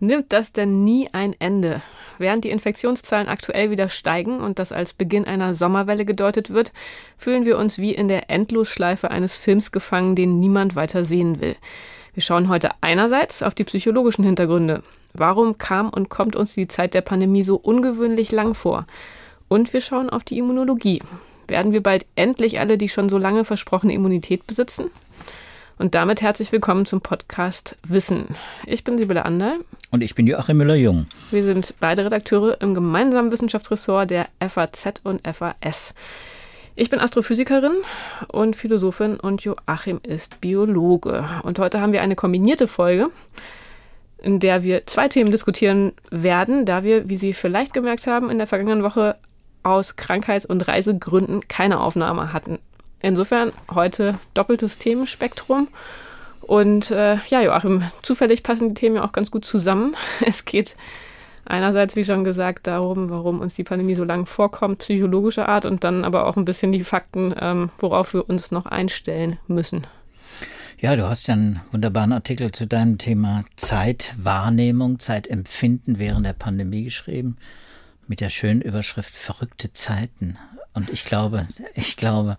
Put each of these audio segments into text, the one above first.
Nimmt das denn nie ein Ende? Während die Infektionszahlen aktuell wieder steigen und das als Beginn einer Sommerwelle gedeutet wird, fühlen wir uns wie in der Endlosschleife eines Films gefangen, den niemand weiter sehen will. Wir schauen heute einerseits auf die psychologischen Hintergründe. Warum kam und kommt uns die Zeit der Pandemie so ungewöhnlich lang vor? Und wir schauen auf die Immunologie. Werden wir bald endlich alle die schon so lange versprochene Immunität besitzen? Und damit herzlich willkommen zum Podcast Wissen. Ich bin Sibylle Anderl. Und ich bin Joachim Müller-Jung. Wir sind beide Redakteure im gemeinsamen Wissenschaftsressort der FAZ und FAS. Ich bin Astrophysikerin und Philosophin und Joachim ist Biologe. Und heute haben wir eine kombinierte Folge, in der wir zwei Themen diskutieren werden, da wir, wie Sie vielleicht gemerkt haben, in der vergangenen Woche aus Krankheits- und Reisegründen keine Aufnahme hatten. Insofern heute doppeltes Themenspektrum. Und äh, ja, Joachim, zufällig passen die Themen ja auch ganz gut zusammen. Es geht einerseits, wie schon gesagt, darum, warum uns die Pandemie so lang vorkommt, psychologischer Art, und dann aber auch ein bisschen die Fakten, ähm, worauf wir uns noch einstellen müssen. Ja, du hast ja einen wunderbaren Artikel zu deinem Thema Zeitwahrnehmung, Zeitempfinden während der Pandemie geschrieben, mit der schönen Überschrift Verrückte Zeiten. Und ich glaube, ich glaube,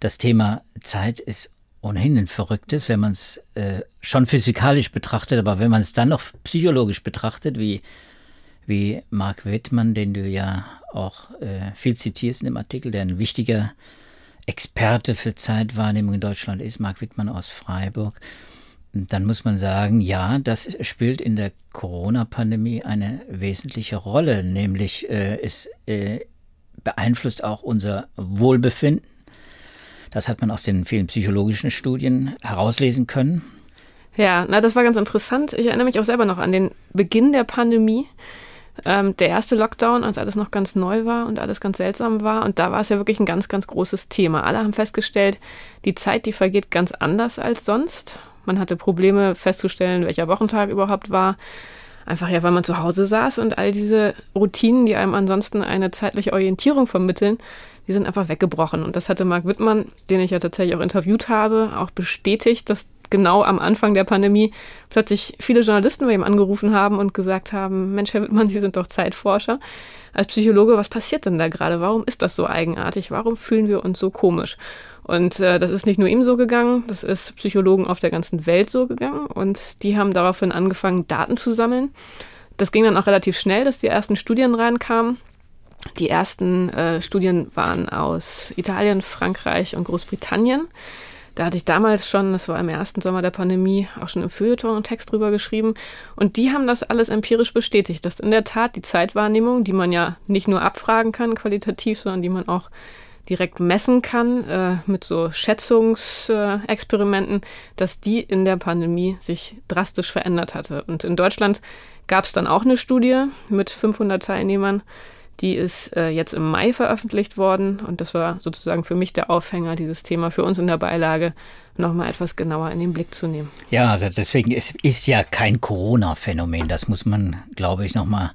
das Thema Zeit ist ohnehin ein verrücktes, wenn man es äh, schon physikalisch betrachtet, aber wenn man es dann noch psychologisch betrachtet, wie, wie Mark Wittmann, den du ja auch äh, viel zitierst in dem Artikel, der ein wichtiger Experte für Zeitwahrnehmung in Deutschland ist, Mark Wittmann aus Freiburg, dann muss man sagen, ja, das spielt in der Corona-Pandemie eine wesentliche Rolle, nämlich äh, es äh, beeinflusst auch unser Wohlbefinden. Das hat man aus den vielen psychologischen Studien herauslesen können. Ja, na, das war ganz interessant. Ich erinnere mich auch selber noch an den Beginn der Pandemie. Ähm, der erste Lockdown, als alles noch ganz neu war und alles ganz seltsam war. Und da war es ja wirklich ein ganz, ganz großes Thema. Alle haben festgestellt, die Zeit, die vergeht ganz anders als sonst. Man hatte Probleme festzustellen, welcher Wochentag überhaupt war. Einfach ja, weil man zu Hause saß und all diese Routinen, die einem ansonsten eine zeitliche Orientierung vermitteln, die sind einfach weggebrochen. Und das hatte Marc Wittmann, den ich ja tatsächlich auch interviewt habe, auch bestätigt, dass genau am Anfang der Pandemie plötzlich viele Journalisten bei ihm angerufen haben und gesagt haben, Mensch, Herr Wittmann, Sie sind doch Zeitforscher. Als Psychologe, was passiert denn da gerade? Warum ist das so eigenartig? Warum fühlen wir uns so komisch? Und äh, das ist nicht nur ihm so gegangen, das ist Psychologen auf der ganzen Welt so gegangen. Und die haben daraufhin angefangen, Daten zu sammeln. Das ging dann auch relativ schnell, dass die ersten Studien reinkamen. Die ersten äh, Studien waren aus Italien, Frankreich und Großbritannien. Da hatte ich damals schon, das war im ersten Sommer der Pandemie, auch schon im Feuilleton einen Text drüber geschrieben. Und die haben das alles empirisch bestätigt, dass in der Tat die Zeitwahrnehmung, die man ja nicht nur abfragen kann qualitativ, sondern die man auch direkt messen kann äh, mit so Schätzungsexperimenten, dass die in der Pandemie sich drastisch verändert hatte. Und in Deutschland gab es dann auch eine Studie mit 500 Teilnehmern, die ist äh, jetzt im Mai veröffentlicht worden und das war sozusagen für mich der Aufhänger, dieses Thema für uns in der Beilage nochmal etwas genauer in den Blick zu nehmen. Ja, also deswegen ist, ist ja kein Corona-Phänomen. Das muss man, glaube ich, nochmal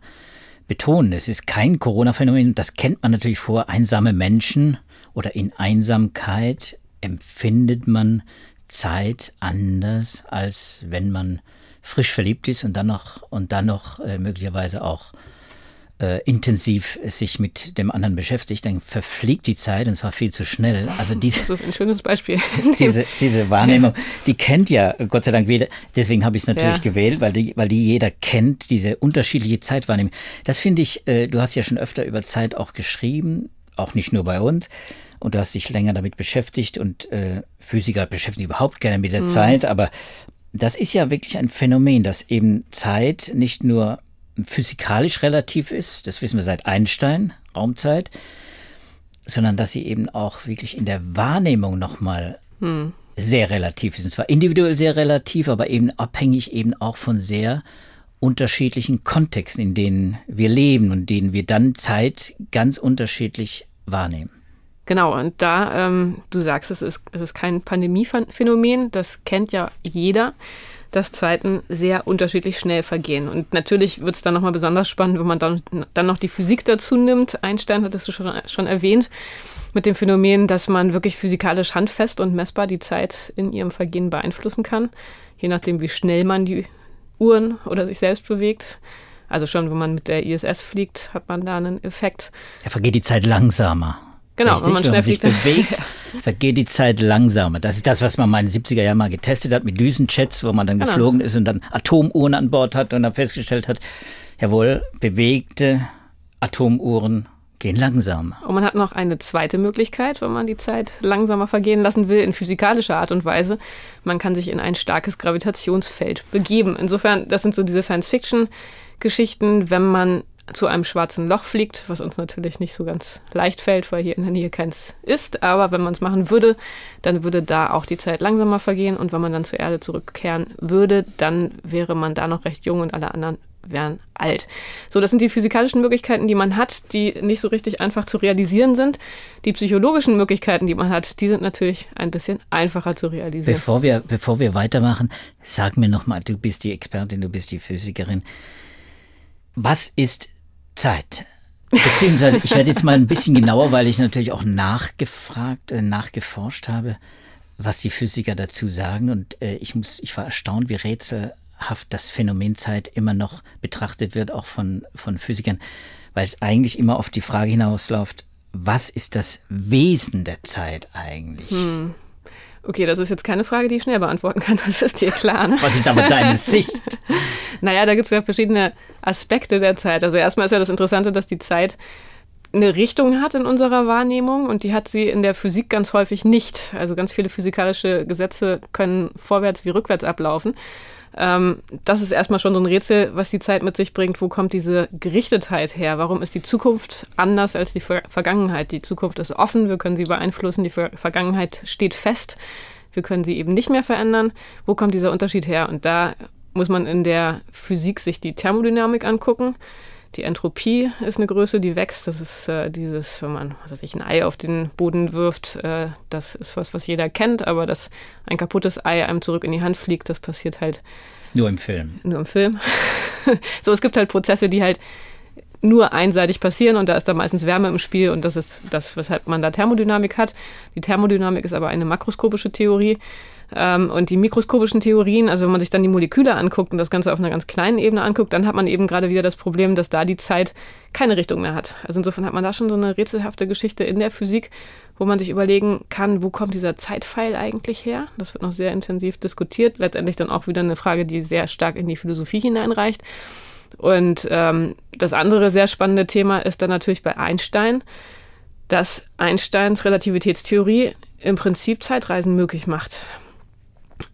betonen. Es ist kein Corona-Phänomen. Das kennt man natürlich vor. Einsame Menschen oder in Einsamkeit empfindet man Zeit anders, als wenn man frisch verliebt ist und dann noch, und dann noch äh, möglicherweise auch äh, intensiv sich mit dem anderen beschäftigt, dann verfliegt die Zeit und zwar viel zu schnell. Also diese, das ist ein schönes Beispiel. diese, diese Wahrnehmung, die kennt ja Gott sei Dank jeder. Deswegen habe ich es natürlich ja. gewählt, weil die, weil die jeder kennt, diese unterschiedliche Zeitwahrnehmung. Das finde ich, äh, du hast ja schon öfter über Zeit auch geschrieben, auch nicht nur bei uns. Und du hast dich länger damit beschäftigt und äh, Physiker beschäftigen überhaupt gerne mit der mhm. Zeit, aber das ist ja wirklich ein Phänomen, dass eben Zeit nicht nur physikalisch relativ ist, das wissen wir seit Einstein, Raumzeit, sondern dass sie eben auch wirklich in der Wahrnehmung nochmal hm. sehr relativ ist. Und zwar individuell sehr relativ, aber eben abhängig eben auch von sehr unterschiedlichen Kontexten, in denen wir leben und denen wir dann Zeit ganz unterschiedlich wahrnehmen. Genau, und da, ähm, du sagst, es ist, es ist kein Pandemiephänomen, das kennt ja jeder. Dass Zeiten sehr unterschiedlich schnell vergehen. Und natürlich wird es dann nochmal besonders spannend, wenn man dann, dann noch die Physik dazu nimmt. Einstein hattest du schon, schon erwähnt, mit dem Phänomen, dass man wirklich physikalisch handfest und messbar die Zeit in ihrem Vergehen beeinflussen kann, je nachdem, wie schnell man die Uhren oder sich selbst bewegt. Also schon, wenn man mit der ISS fliegt, hat man da einen Effekt. Ja, vergeht die Zeit langsamer. Genau, Richtig? wenn man schnell wenn man sich bewegt, vergeht die Zeit langsamer. Das ist das, was man mal in den 70er Jahren mal getestet hat mit Düsenjets, wo man dann genau. geflogen ist und dann Atomuhren an Bord hat und dann festgestellt hat, jawohl, bewegte Atomuhren gehen langsamer. Und man hat noch eine zweite Möglichkeit, wenn man die Zeit langsamer vergehen lassen will, in physikalischer Art und Weise. Man kann sich in ein starkes Gravitationsfeld begeben. Insofern, das sind so diese Science-Fiction-Geschichten, wenn man zu einem schwarzen Loch fliegt, was uns natürlich nicht so ganz leicht fällt, weil hier in der Nähe keins ist. Aber wenn man es machen würde, dann würde da auch die Zeit langsamer vergehen. Und wenn man dann zur Erde zurückkehren würde, dann wäre man da noch recht jung und alle anderen wären alt. So, das sind die physikalischen Möglichkeiten, die man hat, die nicht so richtig einfach zu realisieren sind. Die psychologischen Möglichkeiten, die man hat, die sind natürlich ein bisschen einfacher zu realisieren. Bevor wir, bevor wir weitermachen, sag mir nochmal, du bist die Expertin, du bist die Physikerin. Was ist Zeit. Beziehungsweise, ich werde jetzt mal ein bisschen genauer, weil ich natürlich auch nachgefragt, äh, nachgeforscht habe, was die Physiker dazu sagen. Und äh, ich, muss, ich war erstaunt, wie rätselhaft das Phänomen Zeit immer noch betrachtet wird, auch von, von Physikern, weil es eigentlich immer auf die Frage hinausläuft, was ist das Wesen der Zeit eigentlich? Hm. Okay, das ist jetzt keine Frage, die ich schnell beantworten kann, das ist dir klar. Ne? Was ist aber deine Sicht? naja, da gibt es ja verschiedene Aspekte der Zeit. Also erstmal ist ja das Interessante, dass die Zeit eine Richtung hat in unserer Wahrnehmung und die hat sie in der Physik ganz häufig nicht. Also ganz viele physikalische Gesetze können vorwärts wie rückwärts ablaufen. Ähm, das ist erstmal schon so ein Rätsel, was die Zeit mit sich bringt. Wo kommt diese Gerichtetheit her? Warum ist die Zukunft anders als die Ver Vergangenheit? Die Zukunft ist offen, wir können sie beeinflussen, die Ver Vergangenheit steht fest. Wir können sie eben nicht mehr verändern. Wo kommt dieser Unterschied her? Und da muss man in der Physik sich die Thermodynamik angucken. Die Entropie ist eine Größe, die wächst. Das ist äh, dieses, wenn man was weiß ich, ein Ei auf den Boden wirft, äh, das ist was, was jeder kennt, aber dass ein kaputtes Ei einem zurück in die Hand fliegt, das passiert halt. Nur im Film. Nur im Film. so, es gibt halt Prozesse, die halt nur einseitig passieren und da ist da meistens Wärme im Spiel und das ist das, weshalb man da Thermodynamik hat. Die Thermodynamik ist aber eine makroskopische Theorie. Ähm, und die mikroskopischen Theorien, also wenn man sich dann die Moleküle anguckt und das Ganze auf einer ganz kleinen Ebene anguckt, dann hat man eben gerade wieder das Problem, dass da die Zeit keine Richtung mehr hat. Also insofern hat man da schon so eine rätselhafte Geschichte in der Physik, wo man sich überlegen kann, wo kommt dieser Zeitpfeil eigentlich her? Das wird noch sehr intensiv diskutiert. Letztendlich dann auch wieder eine Frage, die sehr stark in die Philosophie hineinreicht. Und ähm, das andere sehr spannende Thema ist dann natürlich bei Einstein, dass Einsteins Relativitätstheorie im Prinzip Zeitreisen möglich macht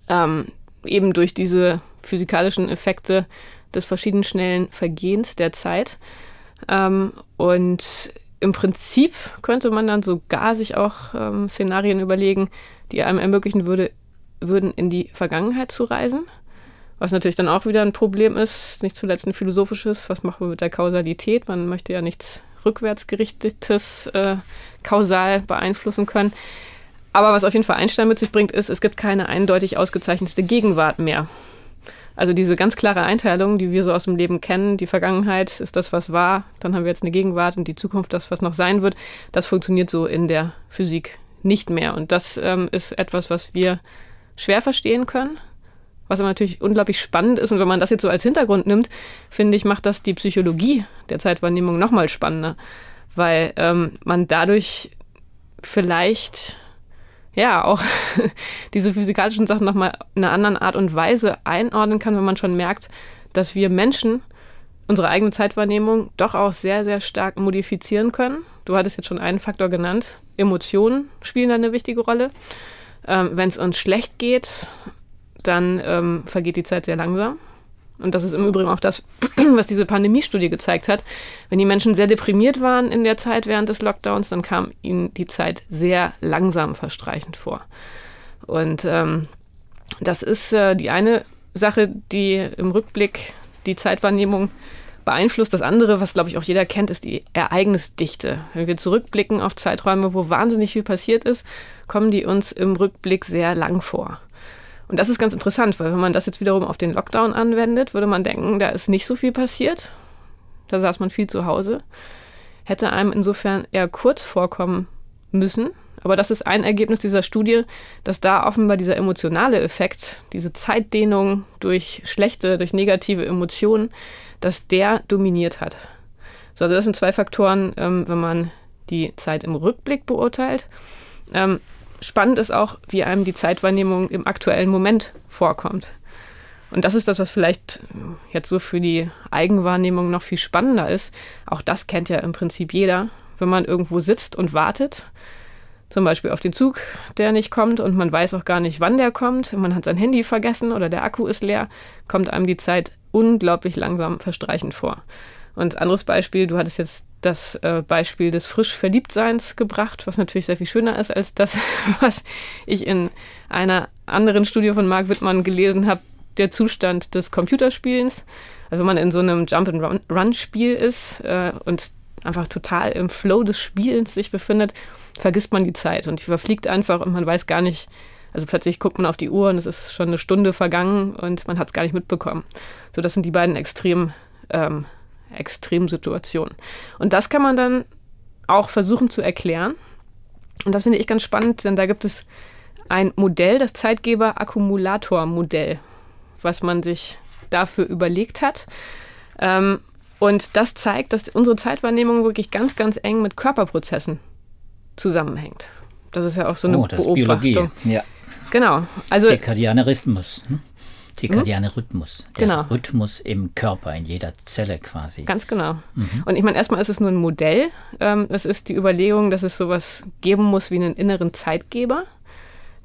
ähm, eben durch diese physikalischen Effekte des verschieden schnellen Vergehens der Zeit. Ähm, und im Prinzip könnte man dann sogar sich auch ähm, Szenarien überlegen, die einem ermöglichen würde, würden, in die Vergangenheit zu reisen. Was natürlich dann auch wieder ein Problem ist, nicht zuletzt ein philosophisches. Was machen wir mit der Kausalität? Man möchte ja nichts rückwärtsgerichtetes äh, kausal beeinflussen können. Aber was auf jeden Fall Einstein mit sich bringt, ist, es gibt keine eindeutig ausgezeichnete Gegenwart mehr. Also diese ganz klare Einteilung, die wir so aus dem Leben kennen, die Vergangenheit ist das, was war, dann haben wir jetzt eine Gegenwart und die Zukunft das, was noch sein wird, das funktioniert so in der Physik nicht mehr. Und das ähm, ist etwas, was wir schwer verstehen können, was aber natürlich unglaublich spannend ist. Und wenn man das jetzt so als Hintergrund nimmt, finde ich, macht das die Psychologie der Zeitwahrnehmung nochmal spannender, weil ähm, man dadurch vielleicht ja auch diese physikalischen Sachen nochmal in einer anderen Art und Weise einordnen kann, wenn man schon merkt, dass wir Menschen unsere eigene Zeitwahrnehmung doch auch sehr, sehr stark modifizieren können. Du hattest jetzt schon einen Faktor genannt. Emotionen spielen da eine wichtige Rolle. Ähm, Wenn es uns schlecht geht, dann ähm, vergeht die Zeit sehr langsam. Und das ist im Übrigen auch das, was diese Pandemiestudie gezeigt hat. Wenn die Menschen sehr deprimiert waren in der Zeit während des Lockdowns, dann kam ihnen die Zeit sehr langsam verstreichend vor. Und ähm, das ist äh, die eine Sache, die im Rückblick die Zeitwahrnehmung beeinflusst. Das andere, was glaube ich auch jeder kennt, ist die Ereignisdichte. Wenn wir zurückblicken auf Zeiträume, wo wahnsinnig viel passiert ist, kommen die uns im Rückblick sehr lang vor. Und das ist ganz interessant, weil wenn man das jetzt wiederum auf den Lockdown anwendet, würde man denken, da ist nicht so viel passiert. Da saß man viel zu Hause. Hätte einem insofern eher kurz vorkommen müssen. Aber das ist ein Ergebnis dieser Studie, dass da offenbar dieser emotionale Effekt, diese Zeitdehnung durch schlechte, durch negative Emotionen, dass der dominiert hat. So, also das sind zwei Faktoren, ähm, wenn man die Zeit im Rückblick beurteilt. Ähm, spannend ist auch, wie einem die Zeitwahrnehmung im aktuellen Moment vorkommt. Und das ist das, was vielleicht jetzt so für die Eigenwahrnehmung noch viel spannender ist. Auch das kennt ja im Prinzip jeder, wenn man irgendwo sitzt und wartet zum Beispiel auf den Zug, der nicht kommt und man weiß auch gar nicht, wann der kommt. Man hat sein Handy vergessen oder der Akku ist leer, kommt einem die Zeit unglaublich langsam verstreichend vor. Und anderes Beispiel, du hattest jetzt das äh, Beispiel des frisch Verliebtseins gebracht, was natürlich sehr viel schöner ist als das, was ich in einer anderen Studie von Mark Wittmann gelesen habe, der Zustand des Computerspielens. Also wenn man in so einem Jump-and-Run-Spiel ist äh, und einfach total im Flow des Spielens sich befindet, vergisst man die Zeit und die verfliegt einfach und man weiß gar nicht, also plötzlich guckt man auf die Uhr und es ist schon eine Stunde vergangen und man hat es gar nicht mitbekommen. So, das sind die beiden extrem, ähm, Extremsituationen. Und das kann man dann auch versuchen zu erklären. Und das finde ich ganz spannend, denn da gibt es ein Modell, das Zeitgeber-Akkumulator-Modell, was man sich dafür überlegt hat. Ähm, und das zeigt, dass unsere Zeitwahrnehmung wirklich ganz, ganz eng mit Körperprozessen zusammenhängt. Das ist ja auch so eine oh, das Beobachtung. Biologie. Ja. Genau. Also Zirkadianer Rhythmus. Hm? Zirkadianer hm? Rhythmus. Der genau. Rhythmus im Körper, in jeder Zelle quasi. Ganz genau. Mhm. Und ich meine, erstmal ist es nur ein Modell. Ähm, das ist die Überlegung, dass es sowas geben muss wie einen inneren Zeitgeber,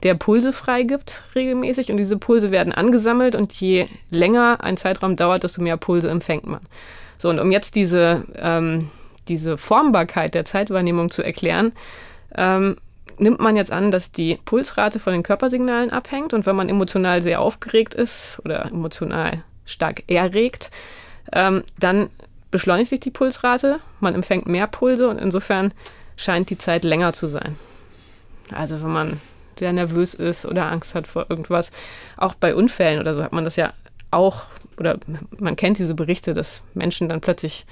der Pulse freigibt regelmäßig. Und diese Pulse werden angesammelt und je länger ein Zeitraum dauert, desto mehr Pulse empfängt man. So, und um jetzt diese, ähm, diese Formbarkeit der Zeitwahrnehmung zu erklären, ähm, nimmt man jetzt an, dass die Pulsrate von den Körpersignalen abhängt und wenn man emotional sehr aufgeregt ist oder emotional stark erregt, ähm, dann beschleunigt sich die Pulsrate, man empfängt mehr Pulse und insofern scheint die Zeit länger zu sein. Also wenn man sehr nervös ist oder Angst hat vor irgendwas, auch bei Unfällen oder so hat man das ja auch oder man kennt diese Berichte, dass Menschen dann plötzlich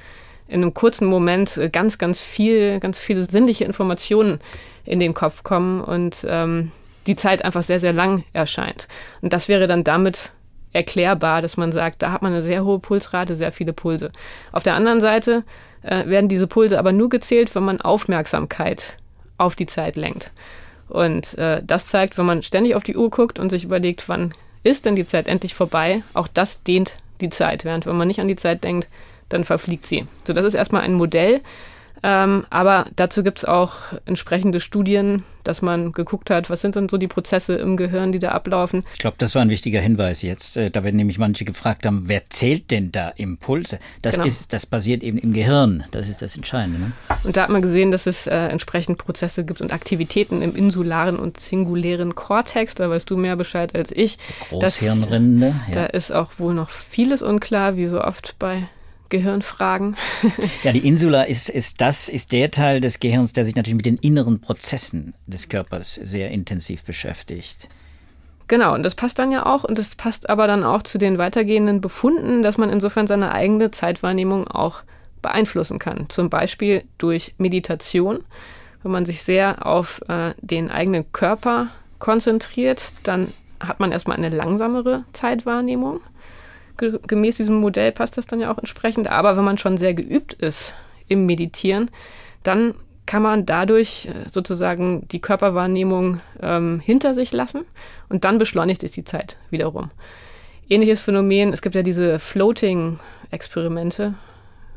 in einem kurzen Moment ganz, ganz viel, ganz viele sinnliche Informationen in den Kopf kommen und ähm, die Zeit einfach sehr, sehr lang erscheint. Und das wäre dann damit erklärbar, dass man sagt, da hat man eine sehr hohe Pulsrate, sehr viele Pulse. Auf der anderen Seite äh, werden diese Pulse aber nur gezählt, wenn man Aufmerksamkeit auf die Zeit lenkt. Und äh, das zeigt, wenn man ständig auf die Uhr guckt und sich überlegt, wann ist denn die Zeit endlich vorbei? Auch das dehnt die Zeit, während wenn man nicht an die Zeit denkt, dann verfliegt sie. So, das ist erstmal ein Modell, ähm, aber dazu gibt es auch entsprechende Studien, dass man geguckt hat, was sind denn so die Prozesse im Gehirn, die da ablaufen. Ich glaube, das war ein wichtiger Hinweis jetzt. Äh, da werden nämlich manche gefragt haben, wer zählt denn da Impulse? Das, genau. ist, das basiert eben im Gehirn. Das ist das Entscheidende. Ne? Und da hat man gesehen, dass es äh, entsprechend Prozesse gibt und Aktivitäten im insularen und singulären Kortex. Da weißt du mehr Bescheid als ich. Großhirnrinde. Ja. Da ist auch wohl noch vieles unklar, wie so oft bei Gehirnfragen. ja, die Insula ist, ist das, ist der Teil des Gehirns, der sich natürlich mit den inneren Prozessen des Körpers sehr intensiv beschäftigt. Genau, und das passt dann ja auch, und das passt aber dann auch zu den weitergehenden Befunden, dass man insofern seine eigene Zeitwahrnehmung auch beeinflussen kann. Zum Beispiel durch Meditation. Wenn man sich sehr auf äh, den eigenen Körper konzentriert, dann hat man erstmal eine langsamere Zeitwahrnehmung gemäß diesem Modell passt das dann ja auch entsprechend. Aber wenn man schon sehr geübt ist im Meditieren, dann kann man dadurch äh, sozusagen die Körperwahrnehmung ähm, hinter sich lassen und dann beschleunigt sich die Zeit wiederum. Ähnliches Phänomen, es gibt ja diese Floating-Experimente,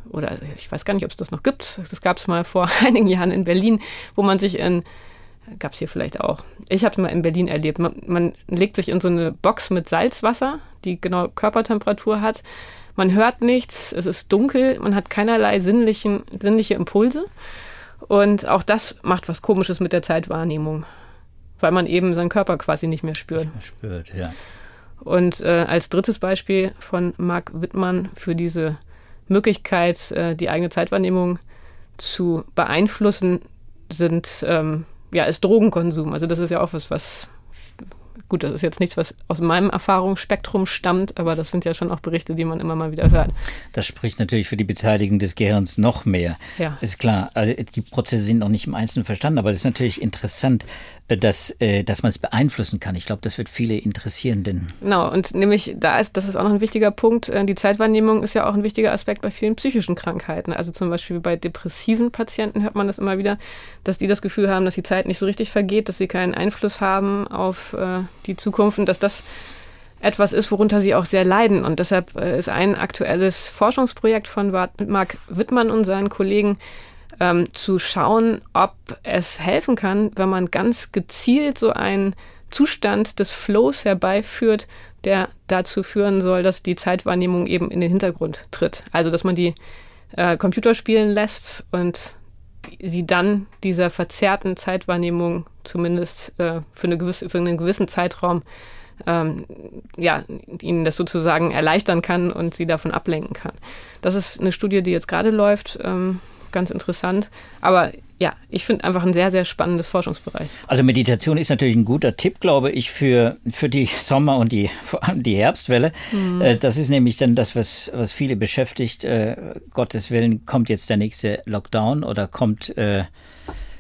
oder ich weiß gar nicht, ob es das noch gibt. Das gab es mal vor einigen Jahren in Berlin, wo man sich in Gab es hier vielleicht auch. Ich habe es mal in Berlin erlebt. Man, man, legt sich in so eine Box mit Salzwasser, die genau Körpertemperatur hat. Man hört nichts, es ist dunkel, man hat keinerlei sinnlichen, sinnliche Impulse. Und auch das macht was Komisches mit der Zeitwahrnehmung, weil man eben seinen Körper quasi nicht mehr spürt. Nicht mehr spürt, ja. Und äh, als drittes Beispiel von Marc Wittmann für diese Möglichkeit, äh, die eigene Zeitwahrnehmung zu beeinflussen, sind ähm, ja, ist Drogenkonsum. Also das ist ja auch was, was Gut, das ist jetzt nichts, was aus meinem Erfahrungsspektrum stammt, aber das sind ja schon auch Berichte, die man immer mal wieder hört. Das spricht natürlich für die Beteiligung des Gehirns noch mehr. Ja. Ist klar. Also die Prozesse sind noch nicht im Einzelnen verstanden, aber es ist natürlich interessant, äh, dass, äh, dass man es beeinflussen kann. Ich glaube, das wird viele interessieren, denn. Genau, und nämlich da ist, das ist auch noch ein wichtiger Punkt. Äh, die Zeitwahrnehmung ist ja auch ein wichtiger Aspekt bei vielen psychischen Krankheiten. Also zum Beispiel bei depressiven Patienten hört man das immer wieder, dass die das Gefühl haben, dass die Zeit nicht so richtig vergeht, dass sie keinen Einfluss haben auf die Zukunft und dass das etwas ist, worunter sie auch sehr leiden. Und deshalb äh, ist ein aktuelles Forschungsprojekt von Marc Wittmann und seinen Kollegen ähm, zu schauen, ob es helfen kann, wenn man ganz gezielt so einen Zustand des Flows herbeiführt, der dazu führen soll, dass die Zeitwahrnehmung eben in den Hintergrund tritt. Also dass man die äh, Computer spielen lässt und sie dann dieser verzerrten Zeitwahrnehmung zumindest äh, für, eine gewisse, für einen gewissen Zeitraum ähm, ja, ihnen das sozusagen erleichtern kann und sie davon ablenken kann. Das ist eine Studie, die jetzt gerade läuft, ähm, ganz interessant. Aber ja, ich finde einfach ein sehr, sehr spannendes Forschungsbereich. Also Meditation ist natürlich ein guter Tipp, glaube ich, für, für die Sommer- und die, vor allem die Herbstwelle. Mhm. Äh, das ist nämlich dann das, was, was viele beschäftigt. Äh, Gottes Willen, kommt jetzt der nächste Lockdown oder kommt... Äh,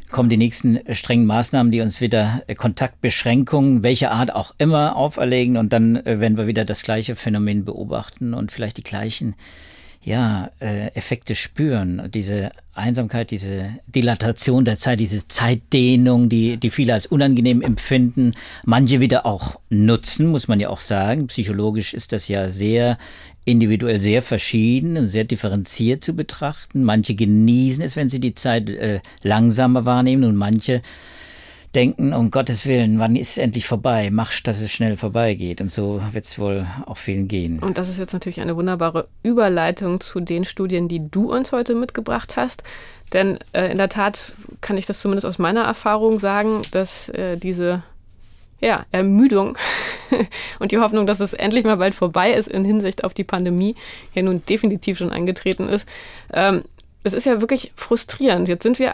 kommen die nächsten strengen Maßnahmen, die uns wieder Kontaktbeschränkungen, welcher Art auch immer, auferlegen. Und dann werden wir wieder das gleiche Phänomen beobachten und vielleicht die gleichen ja, äh, Effekte spüren. Diese Einsamkeit, diese Dilatation der Zeit, diese Zeitdehnung, die, die viele als unangenehm empfinden, manche wieder auch nutzen, muss man ja auch sagen. Psychologisch ist das ja sehr individuell sehr verschieden und sehr differenziert zu betrachten. Manche genießen es, wenn sie die Zeit äh, langsamer wahrnehmen und manche denken, um Gottes Willen, wann ist es endlich vorbei? Mach, dass es schnell vorbeigeht. Und so wird es wohl auch vielen gehen. Und das ist jetzt natürlich eine wunderbare Überleitung zu den Studien, die du uns heute mitgebracht hast. Denn äh, in der Tat kann ich das zumindest aus meiner Erfahrung sagen, dass äh, diese ja, Ermüdung und die Hoffnung, dass es endlich mal bald vorbei ist in Hinsicht auf die Pandemie, ja nun definitiv schon eingetreten ist. Ähm, es ist ja wirklich frustrierend. Jetzt sind wir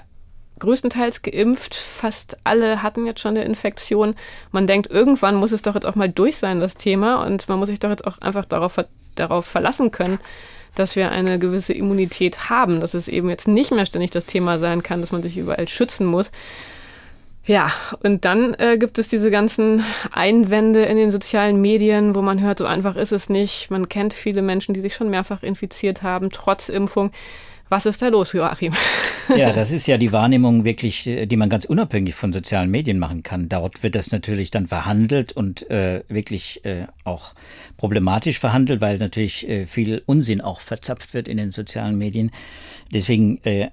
größtenteils geimpft. Fast alle hatten jetzt schon eine Infektion. Man denkt, irgendwann muss es doch jetzt auch mal durch sein, das Thema. Und man muss sich doch jetzt auch einfach darauf, darauf verlassen können, dass wir eine gewisse Immunität haben, dass es eben jetzt nicht mehr ständig das Thema sein kann, dass man sich überall schützen muss. Ja, und dann äh, gibt es diese ganzen Einwände in den sozialen Medien, wo man hört, so einfach ist es nicht. Man kennt viele Menschen, die sich schon mehrfach infiziert haben, trotz Impfung. Was ist da los, Joachim? Ja, das ist ja die Wahrnehmung wirklich, äh, die man ganz unabhängig von sozialen Medien machen kann. Dort wird das natürlich dann verhandelt und äh, wirklich äh, auch problematisch verhandelt, weil natürlich äh, viel Unsinn auch verzapft wird in den sozialen Medien. Deswegen äh,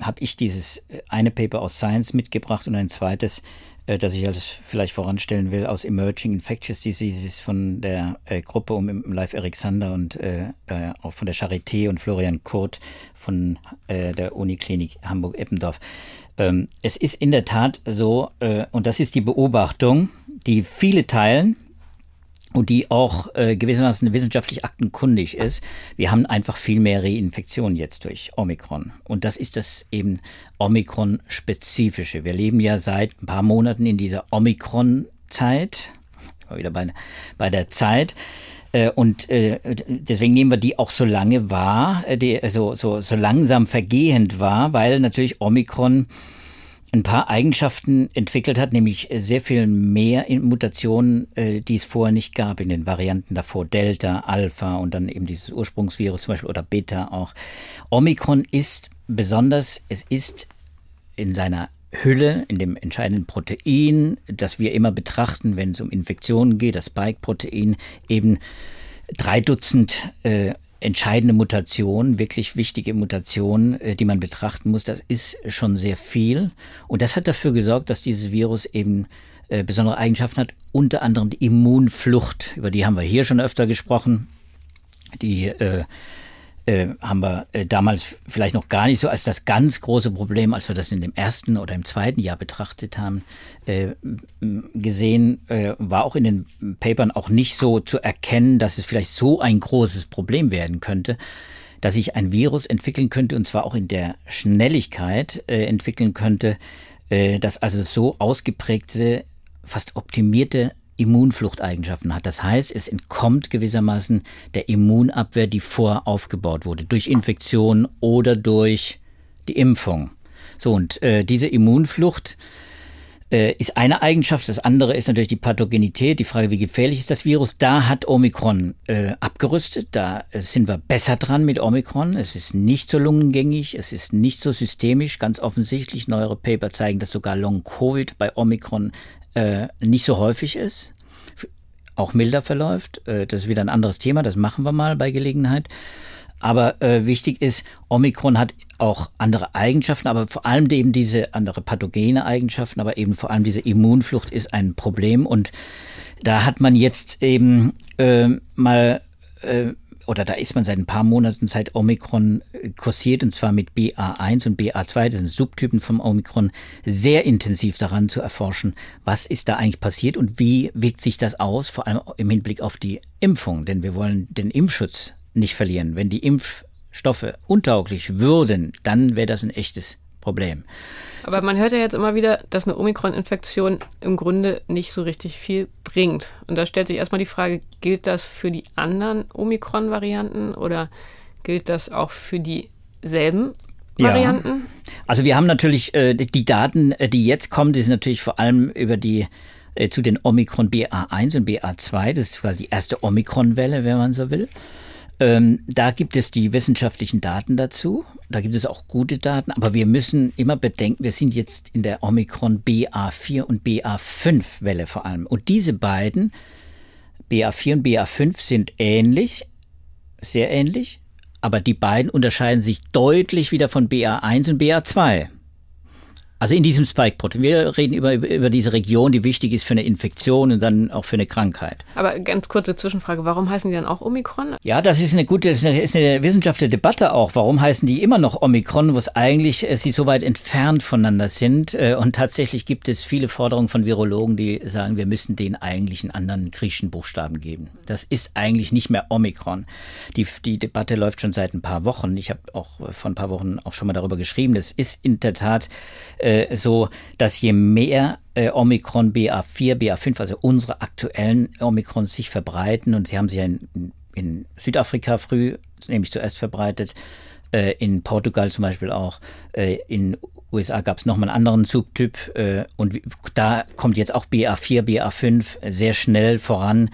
habe ich dieses äh, eine Paper aus Science mitgebracht und ein zweites äh, das ich alles vielleicht voranstellen will, aus Emerging Infectious Diseases von der äh, Gruppe um Live Alexander und äh, äh, auch von der Charité und Florian Kurt von äh, der Uniklinik Hamburg-Eppendorf. Ähm, es ist in der Tat so, und das ist die Beobachtung, die viele teilen, und die auch äh, gewissermaßen wissenschaftlich aktenkundig ist. Wir haben einfach viel mehr Reinfektionen jetzt durch Omikron. Und das ist das eben Omikron-spezifische. Wir leben ja seit ein paar Monaten in dieser Omikron-Zeit, wieder bei, bei der Zeit. Äh, und äh, deswegen nehmen wir die auch so lange wahr, äh, die so, so, so langsam vergehend wahr, weil natürlich Omikron ein paar Eigenschaften entwickelt hat, nämlich sehr viel mehr Mutationen, äh, die es vorher nicht gab in den Varianten davor, Delta, Alpha und dann eben dieses Ursprungsvirus zum Beispiel oder Beta auch. Omikron ist besonders, es ist in seiner Hülle, in dem entscheidenden Protein, das wir immer betrachten, wenn es um Infektionen geht, das Spike-Protein, eben drei Dutzend äh, entscheidende Mutation, wirklich wichtige Mutation, äh, die man betrachten muss. Das ist schon sehr viel. Und das hat dafür gesorgt, dass dieses Virus eben äh, besondere Eigenschaften hat, unter anderem die Immunflucht, über die haben wir hier schon öfter gesprochen. Die äh, haben wir äh, damals vielleicht noch gar nicht so als das ganz große Problem, als wir das in dem ersten oder im zweiten Jahr betrachtet haben, äh, gesehen, war auch in den Papern auch nicht so zu erkennen, dass es vielleicht so ein großes Problem werden könnte, dass sich ein Virus entwickeln könnte und zwar auch in der Schnelligkeit entwickeln könnte, dass also so ausgeprägte, fast optimierte Immunfluchteigenschaften hat. Das heißt, es entkommt gewissermaßen der Immunabwehr, die vorher aufgebaut wurde, durch Infektion oder durch die Impfung. So, und äh, diese Immunflucht äh, ist eine Eigenschaft. Das andere ist natürlich die Pathogenität, die Frage, wie gefährlich ist das Virus. Da hat Omikron äh, abgerüstet. Da äh, sind wir besser dran mit Omikron. Es ist nicht so lungengängig, es ist nicht so systemisch. Ganz offensichtlich, neuere Paper zeigen, dass sogar Long-Covid bei Omikron äh, nicht so häufig ist auch milder verläuft. Äh, das ist wieder ein anderes Thema, das machen wir mal bei Gelegenheit. Aber äh, wichtig ist, Omikron hat auch andere Eigenschaften, aber vor allem eben diese andere pathogene Eigenschaften, aber eben vor allem diese Immunflucht ist ein Problem. Und da hat man jetzt eben äh, mal äh, oder da ist man seit ein paar Monaten seit Omikron äh, kursiert und zwar mit BA1 und BA2, das sind Subtypen vom Omikron, sehr intensiv daran zu erforschen, was ist da eigentlich passiert und wie wirkt sich das aus, vor allem im Hinblick auf die Impfung, denn wir wollen den Impfschutz nicht verlieren. Wenn die Impfstoffe untauglich würden, dann wäre das ein echtes Problem. Aber man hört ja jetzt immer wieder, dass eine Omikron-Infektion im Grunde nicht so richtig viel bringt. Und da stellt sich erstmal die Frage, gilt das für die anderen Omikron-Varianten oder gilt das auch für dieselben Varianten? Ja. Also wir haben natürlich äh, die Daten, äh, die jetzt kommen, die sind natürlich vor allem über die äh, zu den Omikron BA1 und BA2. Das ist quasi die erste Omikron-Welle, wenn man so will. Ähm, da gibt es die wissenschaftlichen Daten dazu. Da gibt es auch gute Daten, aber wir müssen immer bedenken, wir sind jetzt in der Omikron BA4 und BA5 Welle vor allem. Und diese beiden, BA4 und BA5, sind ähnlich, sehr ähnlich, aber die beiden unterscheiden sich deutlich wieder von BA1 und BA2. Also in diesem Spike-Protein. Wir reden über, über diese Region, die wichtig ist für eine Infektion und dann auch für eine Krankheit. Aber ganz kurze Zwischenfrage, warum heißen die dann auch Omikron? Ja, das ist eine gute, ist eine, ist eine wissenschaftliche Debatte auch. Warum heißen die immer noch Omikron, wo es eigentlich äh, sie so weit entfernt voneinander sind? Äh, und tatsächlich gibt es viele Forderungen von Virologen, die sagen, wir müssen denen eigentlich einen anderen griechischen Buchstaben geben. Das ist eigentlich nicht mehr Omikron. Die, die Debatte läuft schon seit ein paar Wochen. Ich habe auch vor ein paar Wochen auch schon mal darüber geschrieben. Das ist in der Tat äh, äh, so, dass je mehr äh, Omikron BA4, BA5, also unsere aktuellen Omikrons sich verbreiten, und sie haben sich ja in, in Südafrika früh nämlich zuerst verbreitet, äh, in Portugal zum Beispiel auch, äh, in USA gab es nochmal einen anderen Subtyp äh, und da kommt jetzt auch BA4, BA5 sehr schnell voran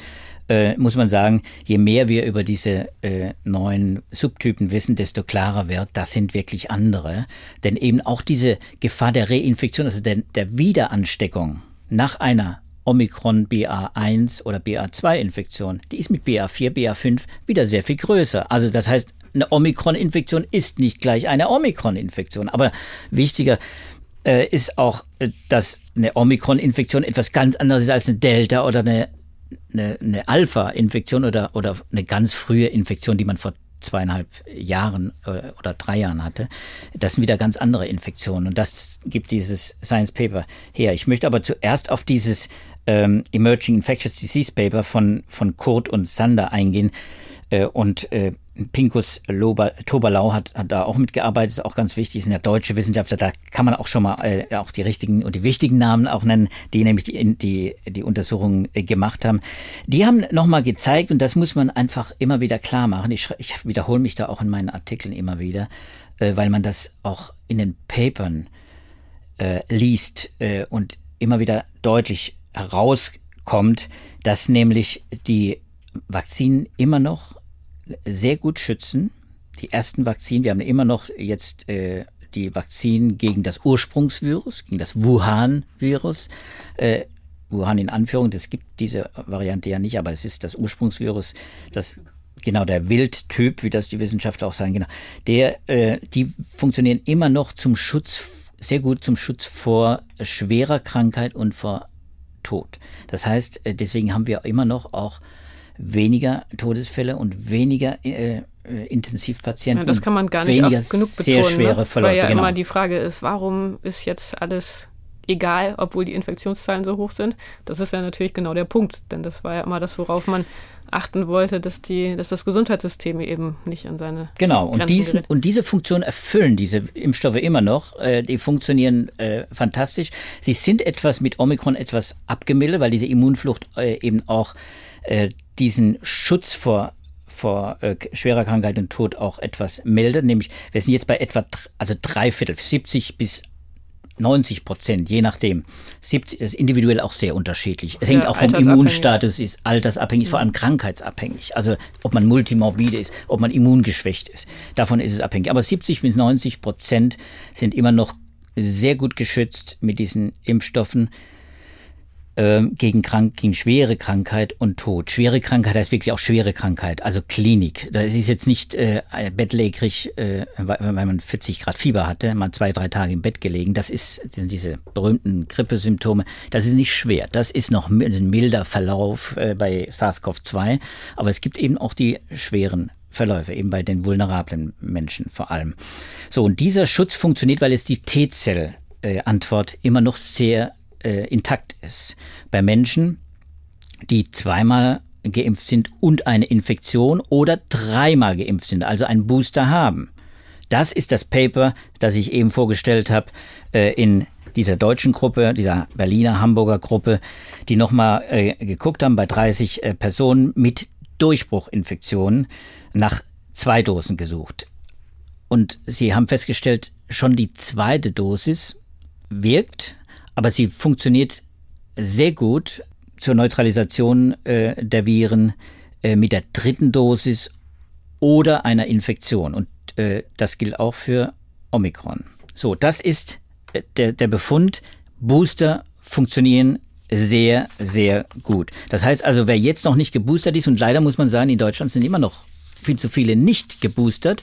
äh, muss man sagen, je mehr wir über diese äh, neuen Subtypen wissen, desto klarer wird, das sind wirklich andere. Denn eben auch diese Gefahr der Reinfektion, also der, der Wiederansteckung nach einer Omikron BA1 oder BA2-Infektion, die ist mit BA4, BA5 wieder sehr viel größer. Also das heißt, eine Omikron-Infektion ist nicht gleich eine Omikron-Infektion. Aber wichtiger äh, ist auch, äh, dass eine Omikron-Infektion etwas ganz anderes ist als eine Delta oder eine eine, eine Alpha-Infektion oder, oder eine ganz frühe Infektion, die man vor zweieinhalb Jahren äh, oder drei Jahren hatte. Das sind wieder ganz andere Infektionen und das gibt dieses Science Paper her. Ich möchte aber zuerst auf dieses ähm, Emerging Infectious Disease Paper von, von Kurt und Sander eingehen äh, und äh, Pinkus Lober, Toberlau hat, hat da auch mitgearbeitet, ist auch ganz wichtig, sind ja deutsche Wissenschaftler, da kann man auch schon mal äh, auch die richtigen und die wichtigen Namen auch nennen, die nämlich die, die, die Untersuchungen äh, gemacht haben. Die haben nochmal gezeigt, und das muss man einfach immer wieder klar machen, ich, ich wiederhole mich da auch in meinen Artikeln immer wieder, äh, weil man das auch in den Papern äh, liest äh, und immer wieder deutlich herauskommt, dass nämlich die Vakzinen immer noch sehr gut schützen. Die ersten Vakzinen, wir haben immer noch jetzt äh, die Vakzinen gegen das Ursprungsvirus, gegen das Wuhan-Virus. Äh, Wuhan in Anführung, das gibt diese Variante ja nicht, aber es ist das Ursprungsvirus, das genau der Wildtyp, wie das die Wissenschaftler auch sagen, genau. Der, äh, die funktionieren immer noch zum Schutz, sehr gut zum Schutz vor schwerer Krankheit und vor Tod. Das heißt, äh, deswegen haben wir immer noch auch weniger Todesfälle und weniger äh, äh, Intensivpatienten. Ja, das kann man gar nicht oft genug betonen, sehr schwere Verläufe, weil ja genau. immer die Frage ist, warum ist jetzt alles egal, obwohl die Infektionszahlen so hoch sind. Das ist ja natürlich genau der Punkt, denn das war ja immer das, worauf man achten wollte, dass, die, dass das Gesundheitssystem eben nicht an seine. Genau, und, diesen, und diese Funktion erfüllen diese Impfstoffe immer noch. Äh, die funktionieren äh, fantastisch. Sie sind etwas mit Omikron etwas abgemildert, weil diese Immunflucht äh, eben auch äh, diesen Schutz vor vor äh, schwerer Krankheit und Tod auch etwas mildert. Nämlich, wir sind jetzt bei etwa also drei Viertel, 70 bis 90 Prozent, je nachdem. 70 das ist individuell auch sehr unterschiedlich. Es ja, hängt auch vom Immunstatus, ist altersabhängig, ja. vor allem krankheitsabhängig. Also ob man multimorbide ist, ob man immungeschwächt ist. Davon ist es abhängig. Aber 70 bis 90 Prozent sind immer noch sehr gut geschützt mit diesen Impfstoffen. Ähm, gegen, krank, gegen schwere Krankheit und Tod. Schwere Krankheit heißt wirklich auch schwere Krankheit, also Klinik. Das ist jetzt nicht äh, bettlägerig, äh, weil, man 40 Grad Fieber hatte, mal zwei, drei Tage im Bett gelegen. Das ist sind diese berühmten Grippesymptome. Das ist nicht schwer. Das ist noch ein milder Verlauf äh, bei SARS-CoV-2. Aber es gibt eben auch die schweren Verläufe, eben bei den vulnerablen Menschen vor allem. So, und dieser Schutz funktioniert, weil es die T-Zell-Antwort immer noch sehr äh, intakt ist. Bei Menschen, die zweimal geimpft sind und eine Infektion oder dreimal geimpft sind, also einen Booster haben. Das ist das Paper, das ich eben vorgestellt habe äh, in dieser deutschen Gruppe, dieser Berliner Hamburger Gruppe, die nochmal äh, geguckt haben bei 30 äh, Personen mit Durchbruchinfektionen nach zwei Dosen gesucht. Und sie haben festgestellt, schon die zweite Dosis wirkt aber sie funktioniert sehr gut zur Neutralisation äh, der Viren äh, mit der dritten Dosis oder einer Infektion. Und äh, das gilt auch für Omikron. So, das ist äh, der, der Befund. Booster funktionieren sehr, sehr gut. Das heißt also, wer jetzt noch nicht geboostert ist, und leider muss man sagen, in Deutschland sind immer noch viel zu viele nicht geboostert,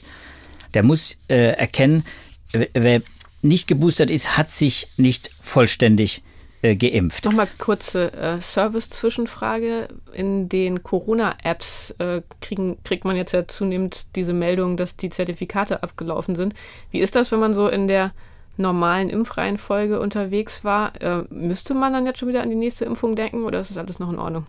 der muss äh, erkennen, wer nicht geboostert ist, hat sich nicht vollständig äh, geimpft. Nochmal kurze äh, Service-Zwischenfrage. In den Corona-Apps äh, kriegt man jetzt ja zunehmend diese Meldung, dass die Zertifikate abgelaufen sind. Wie ist das, wenn man so in der normalen Impfreihenfolge unterwegs war? Äh, müsste man dann jetzt schon wieder an die nächste Impfung denken oder ist das alles noch in Ordnung?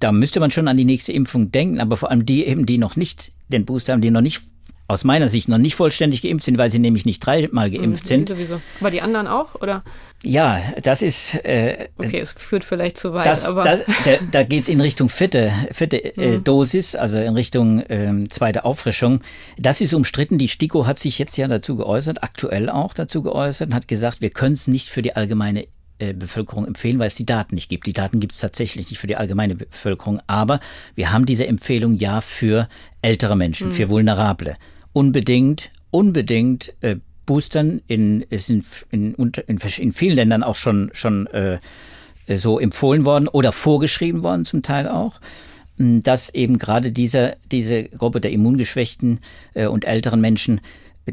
Da müsste man schon an die nächste Impfung denken, aber vor allem die eben, die noch nicht den Booster haben, die noch nicht aus meiner Sicht noch nicht vollständig geimpft sind, weil sie nämlich nicht dreimal geimpft mhm, sind. Sowieso. Aber die anderen auch, oder? Ja, das ist. Äh, okay, es führt vielleicht zu weit. Das, aber das, da, da geht es in Richtung vierte, vierte äh, mhm. Dosis, also in Richtung ähm, zweite Auffrischung. Das ist umstritten. Die STIKO hat sich jetzt ja dazu geäußert, aktuell auch dazu geäußert und hat gesagt, wir können es nicht für die allgemeine äh, Bevölkerung empfehlen, weil es die Daten nicht gibt. Die Daten gibt es tatsächlich nicht für die allgemeine Bevölkerung, aber wir haben diese Empfehlung ja für ältere Menschen, mhm. für Vulnerable unbedingt, unbedingt äh, boostern. In, ist in, in, in, in vielen Ländern auch schon, schon äh, so empfohlen worden oder vorgeschrieben worden, zum Teil auch hm, dass eben gerade diese, diese Gruppe der immungeschwächten äh, und älteren Menschen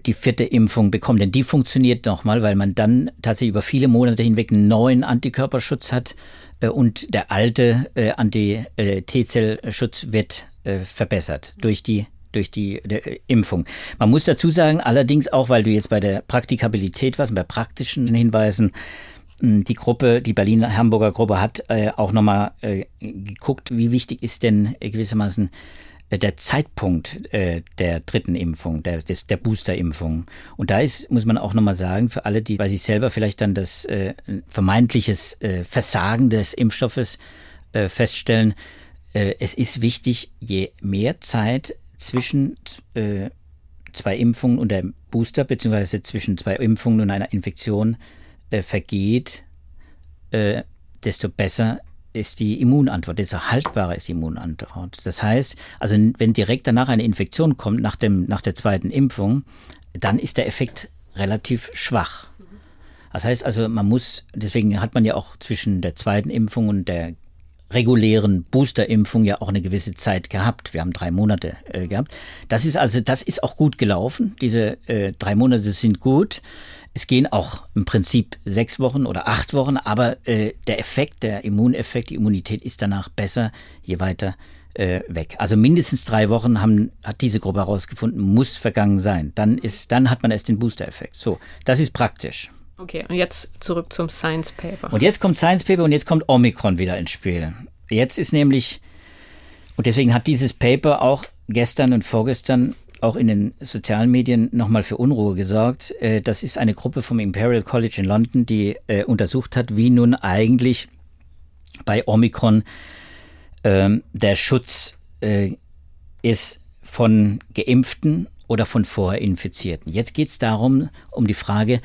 die vierte Impfung bekommen. Denn die funktioniert nochmal, weil man dann tatsächlich über viele Monate hinweg einen neuen Antikörperschutz hat äh, und der alte äh, Anti-T-Zell-Schutz wird äh, verbessert durch die durch die Impfung. Man muss dazu sagen, allerdings auch, weil du jetzt bei der Praktikabilität warst, bei praktischen Hinweisen, hm, die Gruppe, die Berliner Hamburger Gruppe hat äh, auch nochmal äh, geguckt, wie wichtig ist denn gewissermaßen äh, der Zeitpunkt äh, der dritten Impfung, der, des, der Boosterimpfung. Und da ist, muss man auch nochmal sagen, für alle, die bei sich selber vielleicht dann das äh, vermeintliches äh, Versagen des Impfstoffes äh, feststellen, äh, es ist wichtig, je mehr Zeit zwischen äh, zwei Impfungen und der Booster, beziehungsweise zwischen zwei Impfungen und einer Infektion äh, vergeht, äh, desto besser ist die Immunantwort, desto haltbarer ist die Immunantwort. Das heißt, also wenn direkt danach eine Infektion kommt, nach, dem, nach der zweiten Impfung, dann ist der Effekt relativ schwach. Das heißt also, man muss, deswegen hat man ja auch zwischen der zweiten Impfung und der regulären Boosterimpfung ja auch eine gewisse Zeit gehabt. Wir haben drei Monate äh, gehabt. Das ist also, das ist auch gut gelaufen. Diese äh, drei Monate sind gut. Es gehen auch im Prinzip sechs Wochen oder acht Wochen, aber äh, der Effekt, der Immuneffekt, die Immunität ist danach besser, je weiter äh, weg. Also mindestens drei Wochen haben, hat diese Gruppe herausgefunden, muss vergangen sein. Dann ist, dann hat man erst den Booster-Effekt. So, das ist praktisch. Okay, und jetzt zurück zum Science Paper. Und jetzt kommt Science Paper und jetzt kommt Omikron wieder ins Spiel. Jetzt ist nämlich, und deswegen hat dieses Paper auch gestern und vorgestern auch in den sozialen Medien nochmal für Unruhe gesorgt. Äh, das ist eine Gruppe vom Imperial College in London, die äh, untersucht hat, wie nun eigentlich bei Omikron ähm, der Schutz äh, ist von Geimpften oder von Vorher-Infizierten. Jetzt geht es darum, um die Frage,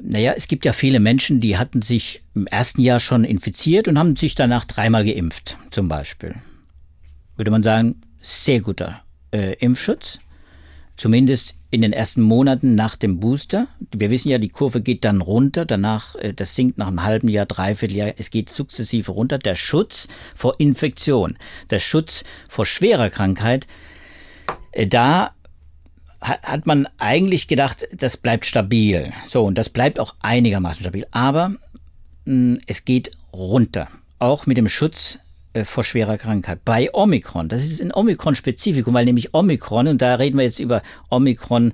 naja, es gibt ja viele Menschen, die hatten sich im ersten Jahr schon infiziert und haben sich danach dreimal geimpft, zum Beispiel. Würde man sagen, sehr guter äh, Impfschutz. Zumindest in den ersten Monaten nach dem Booster. Wir wissen ja, die Kurve geht dann runter, danach, äh, das sinkt nach einem halben Jahr, dreiviertel Jahr, es geht sukzessive runter. Der Schutz vor Infektion, der Schutz vor schwerer Krankheit, äh, da hat man eigentlich gedacht, das bleibt stabil. So, und das bleibt auch einigermaßen stabil. Aber mh, hm, es geht runter. Auch mit dem Schutz äh, vor schwerer Krankheit. Bei Omikron, das ist ein Omikron-Spezifikum, weil nämlich Omikron, und da reden wir jetzt über Omikron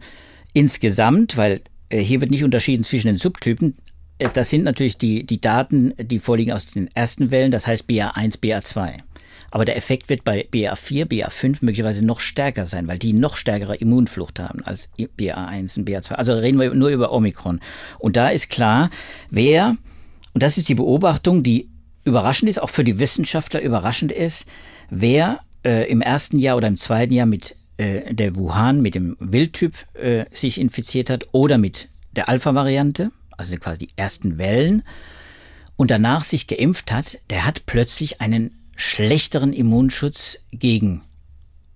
insgesamt, weil äh, hier wird nicht unterschieden zwischen den Subtypen. Äh, das sind natürlich die, die Daten, die vorliegen aus den ersten Wellen, das heißt BA1, BA2. Aber der Effekt wird bei BA4, BA5 möglicherweise noch stärker sein, weil die noch stärkere Immunflucht haben als BA1 und BA2. Also reden wir nur über Omikron. Und da ist klar, wer, und das ist die Beobachtung, die überraschend ist, auch für die Wissenschaftler überraschend ist, wer äh, im ersten Jahr oder im zweiten Jahr mit äh, der Wuhan, mit dem Wildtyp äh, sich infiziert hat oder mit der Alpha-Variante, also quasi die ersten Wellen, und danach sich geimpft hat, der hat plötzlich einen schlechteren Immunschutz gegen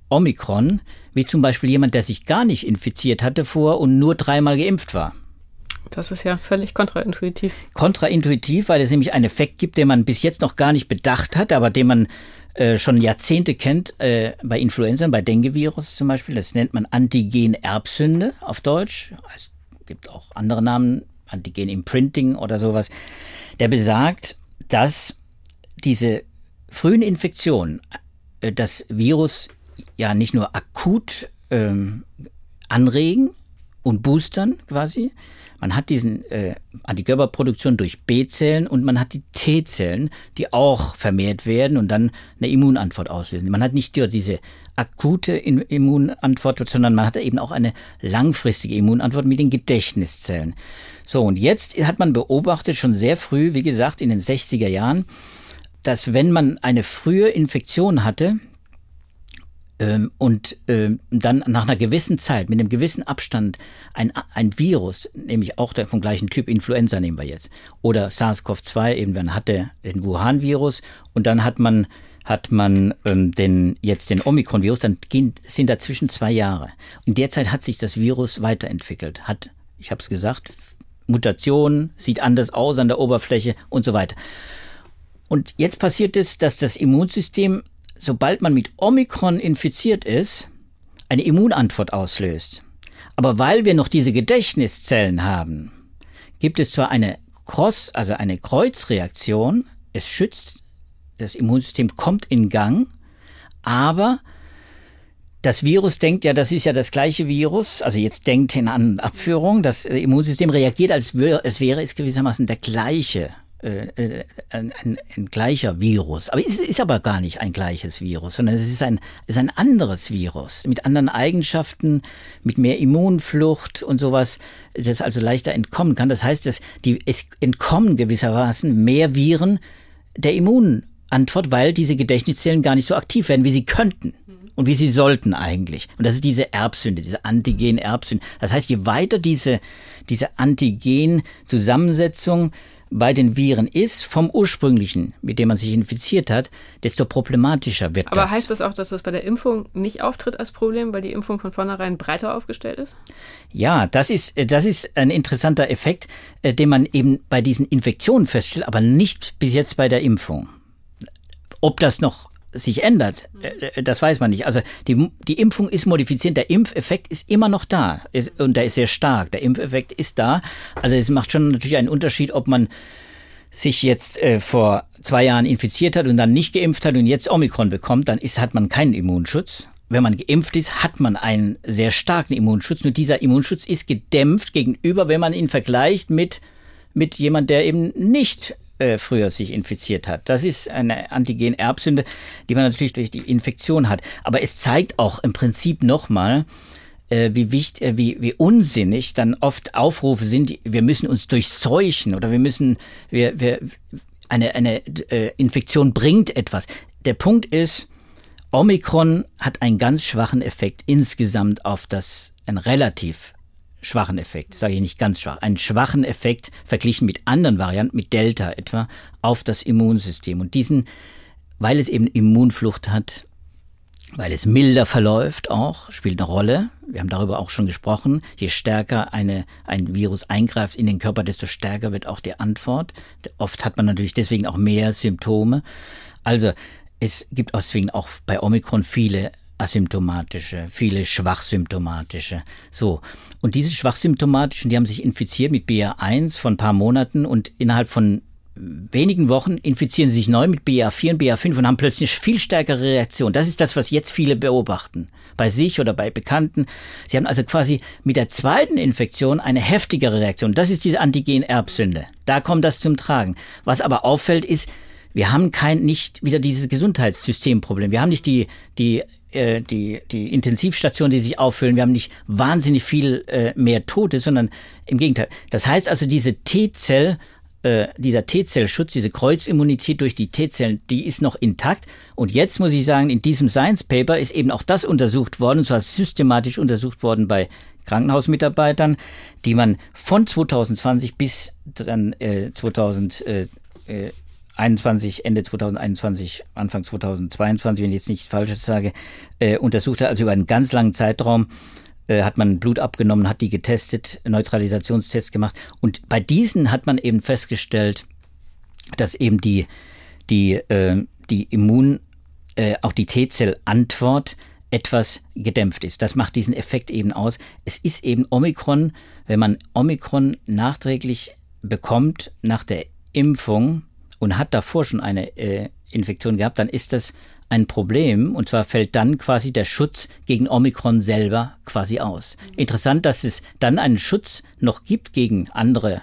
Omikron, wie zum Beispiel jemand, der sich gar nicht infiziert hatte vor und nur dreimal geimpft war. Das ist ja völlig kontraintuitiv. Kontraintuitiv, weil es nämlich einen Effekt gibt, den man bis jetzt noch gar nicht bedacht hat, aber den man äh, schon Jahrzehnte kennt äh, bei Influenzern, bei Dengue-Virus zum Beispiel. Das nennt man Antigen-Erbsünde auf Deutsch. Es gibt auch andere Namen, Antigen-Imprinting oder sowas. Der besagt, dass diese frühen Infektionen äh, das Virus ja nicht nur akut ähm, anregen und boostern quasi, man hat diesen äh, Antikörperproduktion durch B-Zellen und man hat die T-Zellen, die auch vermehrt werden und dann eine Immunantwort auslösen. Man hat nicht nur diese akute Immunantwort, sondern man hat eben auch eine langfristige Immunantwort mit den Gedächtniszellen. So, und jetzt hat man beobachtet, schon sehr früh, wie gesagt, in den 60er Jahren, dass wenn man eine frühe Infektion hatte, ähm, und ähm, dann nach einer gewissen Zeit, mit einem gewissen Abstand, ein, ein Virus, nämlich auch der, vom gleichen Typ Influenza nehmen wir jetzt, oder SARS-CoV-2, eben man hatte den Wuhan-Virus und dann hat man hat man ähm, den, jetzt den Omikron-Virus, dann gehen, sind dazwischen zwei Jahre. Und derzeit hat sich das Virus weiterentwickelt, hat, ich habe es gesagt, Mutationen, sieht anders aus an der Oberfläche und so weiter. Und jetzt passiert es, dass das Immunsystem sobald man mit Omikron infiziert ist, eine Immunantwort auslöst. Aber weil wir noch diese Gedächtniszellen haben, gibt es zwar eine Cross, also eine Kreuzreaktion, es schützt, das Immunsystem kommt in Gang, aber das Virus denkt ja, das ist ja das gleiche Virus, also jetzt denkt in Abführung, das Immunsystem reagiert, als wäre es gewissermaßen der gleiche äh, äh, ein, ein, ein, gleicher Virus. Aber es ist aber gar nicht ein gleiches Virus, sondern es ist ein, ist ein anderes Virus mit anderen Eigenschaften, mit mehr Immunflucht und sowas, das also leichter entkommen kann. Das heißt, dass die, es entkommen gewissermaßen mehr Viren der Immunantwort, weil diese Gedächtniszellen gar nicht so aktiv werden, wie sie könnten und wie sie sollten eigentlich. Und das ist diese Erbsünde, diese Antigen-Erbsünde. Das heißt, je weiter diese, diese Antigen-Zusammensetzung bei den Viren ist, vom ursprünglichen, mit dem man sich infiziert hat, desto problematischer wird Aber das. Aber heißt das auch, dass das bei der Impfung nicht auftritt als Problem, weil die Impfung von vornherein breiter aufgestellt ist? Ja, das ist, das ist ein interessanter Effekt, äh, den man eben bei diesen Infektionen feststellt, aber nicht bis jetzt bei der Impfung. Ob das noch sich ändert, äh, äh, das weiß man nicht. Also die, die Impfung ist modifiziert, der Impfeffekt ist immer noch da ist, und der ist sehr stark. Der Impfeffekt ist da. Also es macht schon natürlich einen Unterschied, ob man sich jetzt äh, vor zwei Jahren infiziert hat und dann nicht geimpft hat und jetzt Omikron bekommt, dann ist, hat man keinen Immunschutz. Wenn man geimpft ist, hat man einen sehr starken Immunschutz. Nur dieser Immunschutz ist gedämpft gegenüber, wenn man ihn vergleicht mit mit jemand, der eben nicht äh, früher sich infiziert hat. Das ist eine Antigen-Erbsünde, die man natürlich durch die Infektion hat. Aber es zeigt auch im Prinzip nochmal, äh, wie äh, wie, wie unsinnig dann oft Aufrufe sind, wir müssen uns durchseuchen oder wir müssen, wir, wir, eine, eine Infektion bringt etwas. Der Punkt ist, Omikron hat einen ganz schwachen Effekt insgesamt auf das, ein relativ schwachen Effekt, sage ich nicht ganz schwach, einen schwachen Effekt verglichen mit anderen Varianten, mit Delta etwa, auf das Immunsystem. Und diesen, weil es eben Immunflucht hat, weil es milder verläuft auch, spielt eine Rolle. Wir haben darüber auch schon gesprochen. Je stärker eine, ein Virus eingreift in den Körper, desto stärker wird auch die Antwort. Oft hat man natürlich deswegen auch mehr Symptome. Also es gibt deswegen auch bei Omikron viele asymptomatische, viele schwachsymptomatische. So. Und diese schwachsymptomatischen, die haben sich infiziert mit BA1 von ein paar Monaten und innerhalb von wenigen Wochen infizieren sie sich neu mit BA4 und BA5 und haben plötzlich viel stärkere Reaktion. Das ist das, was jetzt viele beobachten. Bei sich oder bei Bekannten. Sie haben also quasi mit der zweiten Infektion eine heftigere Reaktion. Das ist diese Antigen-Erbsünde. Da kommt das zum Tragen. Was aber auffällt, ist, wir haben kein, nicht wieder dieses Gesundheitssystemproblem. Wir haben nicht die, die äh, die, die Intensivstationen, die sich auffüllen. Wir haben nicht wahnsinnig viel äh, mehr Tote, sondern im Gegenteil. Das heißt also, diese T-Zell, äh, dieser T-Zellschutz, diese Kreuzimmunität durch die T-Zellen, die ist noch intakt. Und jetzt muss ich sagen, in diesem Science Paper ist eben auch das untersucht worden, und zwar systematisch untersucht worden bei Krankenhausmitarbeitern, die man von 2020 bis dann äh, 2000 äh, 21, Ende 2021, Anfang 2022, wenn ich jetzt nichts Falsches sage, äh, untersucht hat, also über einen ganz langen Zeitraum, äh, hat man Blut abgenommen, hat die getestet, Neutralisationstests gemacht. Und bei diesen hat man eben festgestellt, dass eben die, die, äh, die Immun, äh, auch die T-Zell-Antwort etwas gedämpft ist. Das macht diesen Effekt eben aus. Es ist eben Omikron, wenn man Omikron nachträglich bekommt nach der Impfung, und hat davor schon eine äh, Infektion gehabt, dann ist das ein Problem und zwar fällt dann quasi der Schutz gegen Omikron selber quasi aus. Interessant, dass es dann einen Schutz noch gibt gegen andere.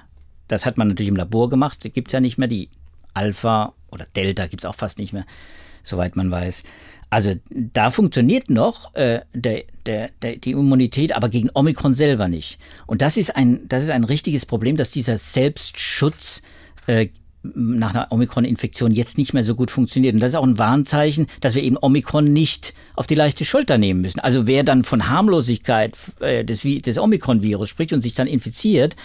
Das hat man natürlich im Labor gemacht, gibt es ja nicht mehr. Die Alpha oder Delta gibt es auch fast nicht mehr, soweit man weiß. Also da funktioniert noch äh, der, der, der, die Immunität, aber gegen Omikron selber nicht. Und das ist ein, das ist ein richtiges Problem, dass dieser Selbstschutz äh, nach einer Omikron-Infektion jetzt nicht mehr so gut funktioniert. Und das ist auch ein Warnzeichen, dass wir eben Omikron nicht auf die leichte Schulter nehmen müssen. Also wer dann von Harmlosigkeit äh, des, des Omikron-Virus spricht und sich dann infiziert,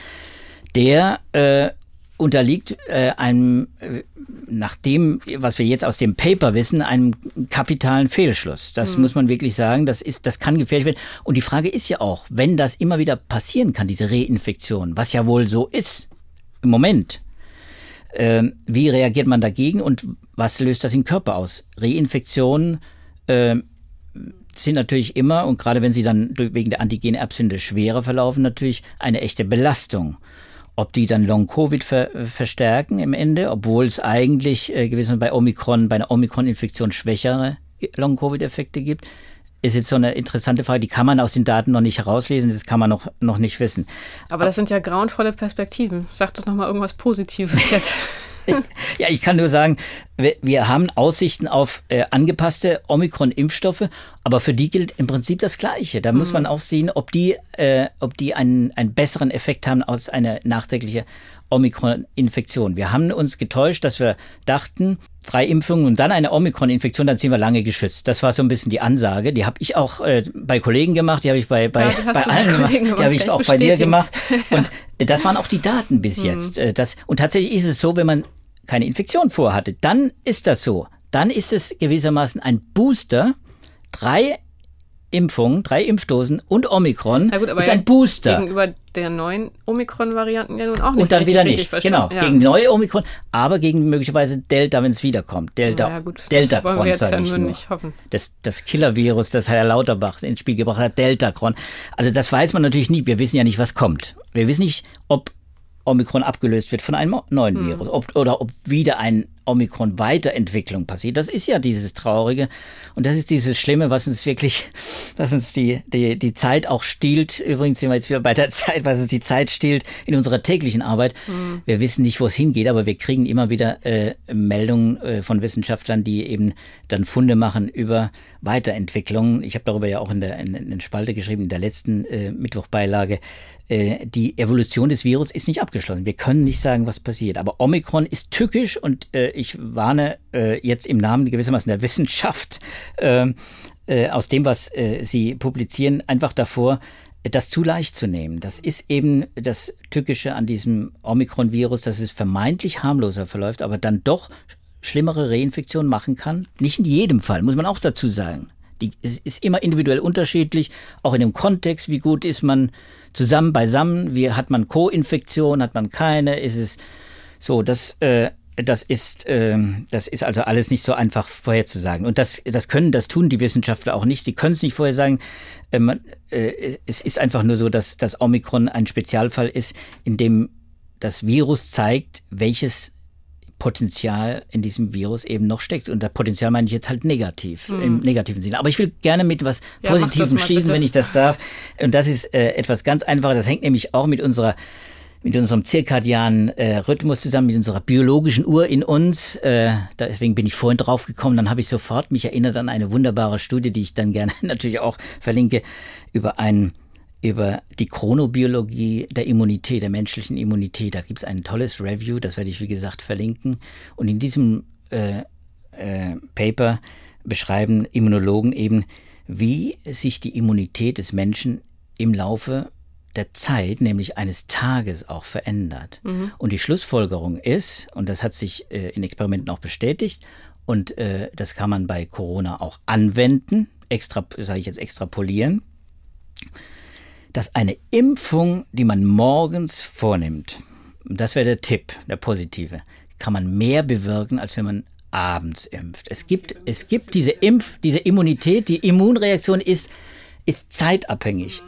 der äh, unterliegt äh, einem, äh, nach dem, was wir jetzt aus dem Paper wissen, einem kapitalen Fehlschluss. Das mhm. muss man wirklich sagen. Das ist, das kann gefährlich werden. Und die Frage ist ja auch, wenn das immer wieder passieren kann, diese Reinfektion, was ja wohl so ist im Moment, äh, wie reagiert man dagegen und was löst das im Körper aus? Reinfektionen äh, sind natürlich immer, und gerade wenn sie dann wegen der Antigenerbsünde schwerer verlaufen, natürlich eine echte Belastung. Ob die dann Long-Covid ver verstärken im Ende, obwohl es eigentlich äh, gewissen bei Omikron, bei einer Omikron-Infektion schwächere Long-Covid-Effekte gibt, ist jetzt so eine interessante Frage, die kann man aus den Daten noch nicht herauslesen, das kann man noch, noch nicht wissen. Aber das sind ja grauenvolle Perspektiven. Sag doch noch mal irgendwas Positives jetzt. ja, ich kann nur sagen, wir, wir haben Aussichten auf äh, angepasste Omikron-Impfstoffe, aber für die gilt im Prinzip das Gleiche. Da mhm. muss man auch sehen, ob die, äh, ob die einen, einen besseren Effekt haben als eine nachträgliche Omikron-Infektion. Wir haben uns getäuscht, dass wir dachten, drei Impfungen und dann eine Omikron-Infektion, dann sind wir lange geschützt. Das war so ein bisschen die Ansage. Die habe ich auch äh, bei Kollegen gemacht, die habe ich bei, bei, ja, bei allen gemacht, gemacht, die habe ich auch bei dir gemacht. Und ja. das waren auch die Daten bis mhm. jetzt. Äh, das, und tatsächlich ist es so, wenn man keine Infektion vorhatte, dann ist das so. Dann ist es gewissermaßen ein Booster. Drei Impfungen, drei Impfdosen und Omikron gut, ist ein Booster. Gegenüber der neuen Omikron-Varianten ja nun auch nicht. Und dann wieder nicht, genau. Ja. Gegen neue Omikron, aber gegen möglicherweise Delta, wenn es wiederkommt. Delta, ja, gut, Delta das wir jetzt ja nur nicht hoffen. Das, das Killer-Virus, das Herr Lauterbach ins Spiel gebracht hat, Delta-Cron. Also das weiß man natürlich nie. Wir wissen ja nicht, was kommt. Wir wissen nicht, ob Omikron abgelöst wird von einem neuen hm. Virus ob, oder ob wieder ein Omikron-Weiterentwicklung passiert. Das ist ja dieses Traurige und das ist dieses Schlimme, was uns wirklich, was uns die, die, die Zeit auch stiehlt. Übrigens sind wir jetzt wieder bei der Zeit, was uns die Zeit stiehlt in unserer täglichen Arbeit. Mhm. Wir wissen nicht, wo es hingeht, aber wir kriegen immer wieder äh, Meldungen äh, von Wissenschaftlern, die eben dann Funde machen über Weiterentwicklung. Ich habe darüber ja auch in der, in, in Spalte geschrieben, in der letzten äh, Mittwochbeilage. Äh, die Evolution des Virus ist nicht abgeschlossen. Wir können nicht sagen, was passiert. Aber Omikron ist tückisch und äh, ich warne äh, jetzt im Namen gewissermaßen der Wissenschaft ähm, äh, aus dem, was äh, Sie publizieren, einfach davor, das zu leicht zu nehmen. Das ist eben das Tückische an diesem Omikron-Virus, dass es vermeintlich harmloser verläuft, aber dann doch schlimmere Reinfektionen machen kann. Nicht in jedem Fall, muss man auch dazu sagen. Die, es ist immer individuell unterschiedlich, auch in dem Kontext, wie gut ist man zusammen beisammen, wie hat man Co-Infektion, hat man keine, ist es so, das, äh, das ist, äh, das ist also alles nicht so einfach vorherzusagen. Und das, das können, das tun die Wissenschaftler auch nicht. Sie können es nicht vorhersagen. Äh, man, äh, es ist einfach nur so, dass das Omikron ein Spezialfall ist, in dem das Virus zeigt, welches Potenzial in diesem Virus eben noch steckt. Und das Potenzial meine ich jetzt halt negativ, mhm. im negativen Sinne. Aber ich will gerne mit was ja, Positivem schließen, bitte. wenn ich das darf. Und das ist äh, etwas ganz Einfaches. Das hängt nämlich auch mit unserer mit unserem zirkadianen äh, Rhythmus zusammen, mit unserer biologischen Uhr in uns. Äh, deswegen bin ich vorhin drauf gekommen. Dann habe ich sofort mich erinnert an eine wunderbare Studie, die ich dann gerne natürlich auch verlinke, über einen über die Chronobiologie der Immunität, der menschlichen Immunität. Da gibt es ein tolles Review, das werde ich wie gesagt verlinken. Und in diesem äh, äh, Paper beschreiben Immunologen eben, wie sich die Immunität des Menschen im Laufe der Zeit, nämlich eines Tages, auch verändert. Mhm. Und die Schlussfolgerung ist, und das hat sich äh, in Experimenten auch bestätigt, und äh, das kann man bei Corona auch anwenden, extra, sage ich jetzt extrapolieren, dass eine Impfung, die man morgens vornimmt, das wäre der Tipp, der positive, kann man mehr bewirken, als wenn man abends impft. Es gibt, es gibt diese Impf, diese Immunität, die Immunreaktion ist, ist zeitabhängig,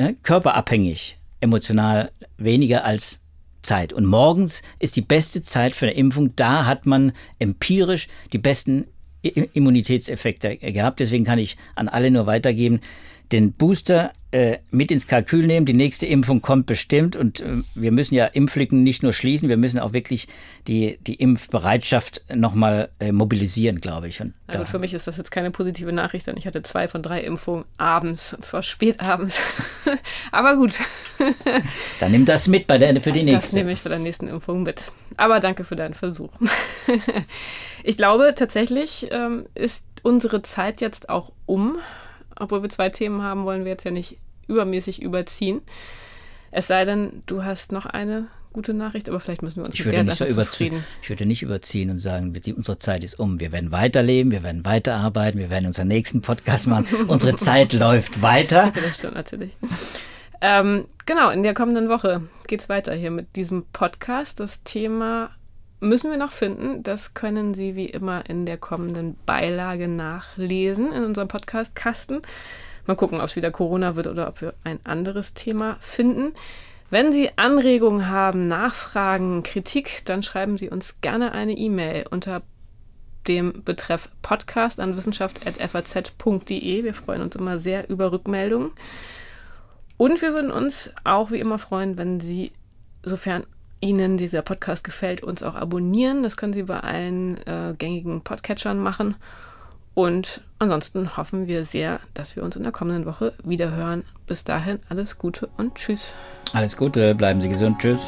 ja, körperabhängig, emotional weniger als Zeit. Und morgens ist die beste Zeit für eine Impfung. Da hat man empirisch die besten Immunitätseffekte gehabt. Deswegen kann ich an alle nur weitergeben, den Booster äh, mit ins Kalkül nehmen. Die nächste Impfung kommt bestimmt und äh, wir müssen ja Impflücken nicht nur schließen, wir müssen auch wirklich die, die Impfbereitschaft nochmal äh, mobilisieren, glaube ich. Und also für mich ist das jetzt keine positive Nachricht, denn ich hatte zwei von drei Impfungen abends, und zwar spät abends. Aber gut. Dann nimm das mit bei der, für die nächste. Das nehme ich für die nächsten Impfung mit. Aber danke für deinen Versuch. ich glaube tatsächlich ähm, ist unsere Zeit jetzt auch um obwohl wir zwei Themen haben, wollen wir jetzt ja nicht übermäßig überziehen. Es sei denn, du hast noch eine gute Nachricht, aber vielleicht müssen wir uns ich der nicht so zufrieden. Ich würde nicht überziehen und sagen, unsere Zeit ist um. Wir werden weiterleben, wir werden weiterarbeiten, wir werden unseren nächsten Podcast machen. unsere Zeit läuft weiter. Das stimmt natürlich. Ähm, genau, in der kommenden Woche geht es weiter hier mit diesem Podcast. Das Thema müssen wir noch finden. Das können Sie wie immer in der kommenden Beilage nachlesen in unserem Podcast-Kasten. Mal gucken, ob es wieder Corona wird oder ob wir ein anderes Thema finden. Wenn Sie Anregungen haben, Nachfragen, Kritik, dann schreiben Sie uns gerne eine E-Mail unter dem Betreff Podcast an wissenschaft.faz.de. Wir freuen uns immer sehr über Rückmeldungen. Und wir würden uns auch wie immer freuen, wenn Sie, sofern Ihnen dieser Podcast gefällt, uns auch abonnieren. Das können Sie bei allen äh, gängigen Podcatchern machen. Und ansonsten hoffen wir sehr, dass wir uns in der kommenden Woche wieder hören. Bis dahin alles Gute und tschüss. Alles Gute, bleiben Sie gesund. Tschüss.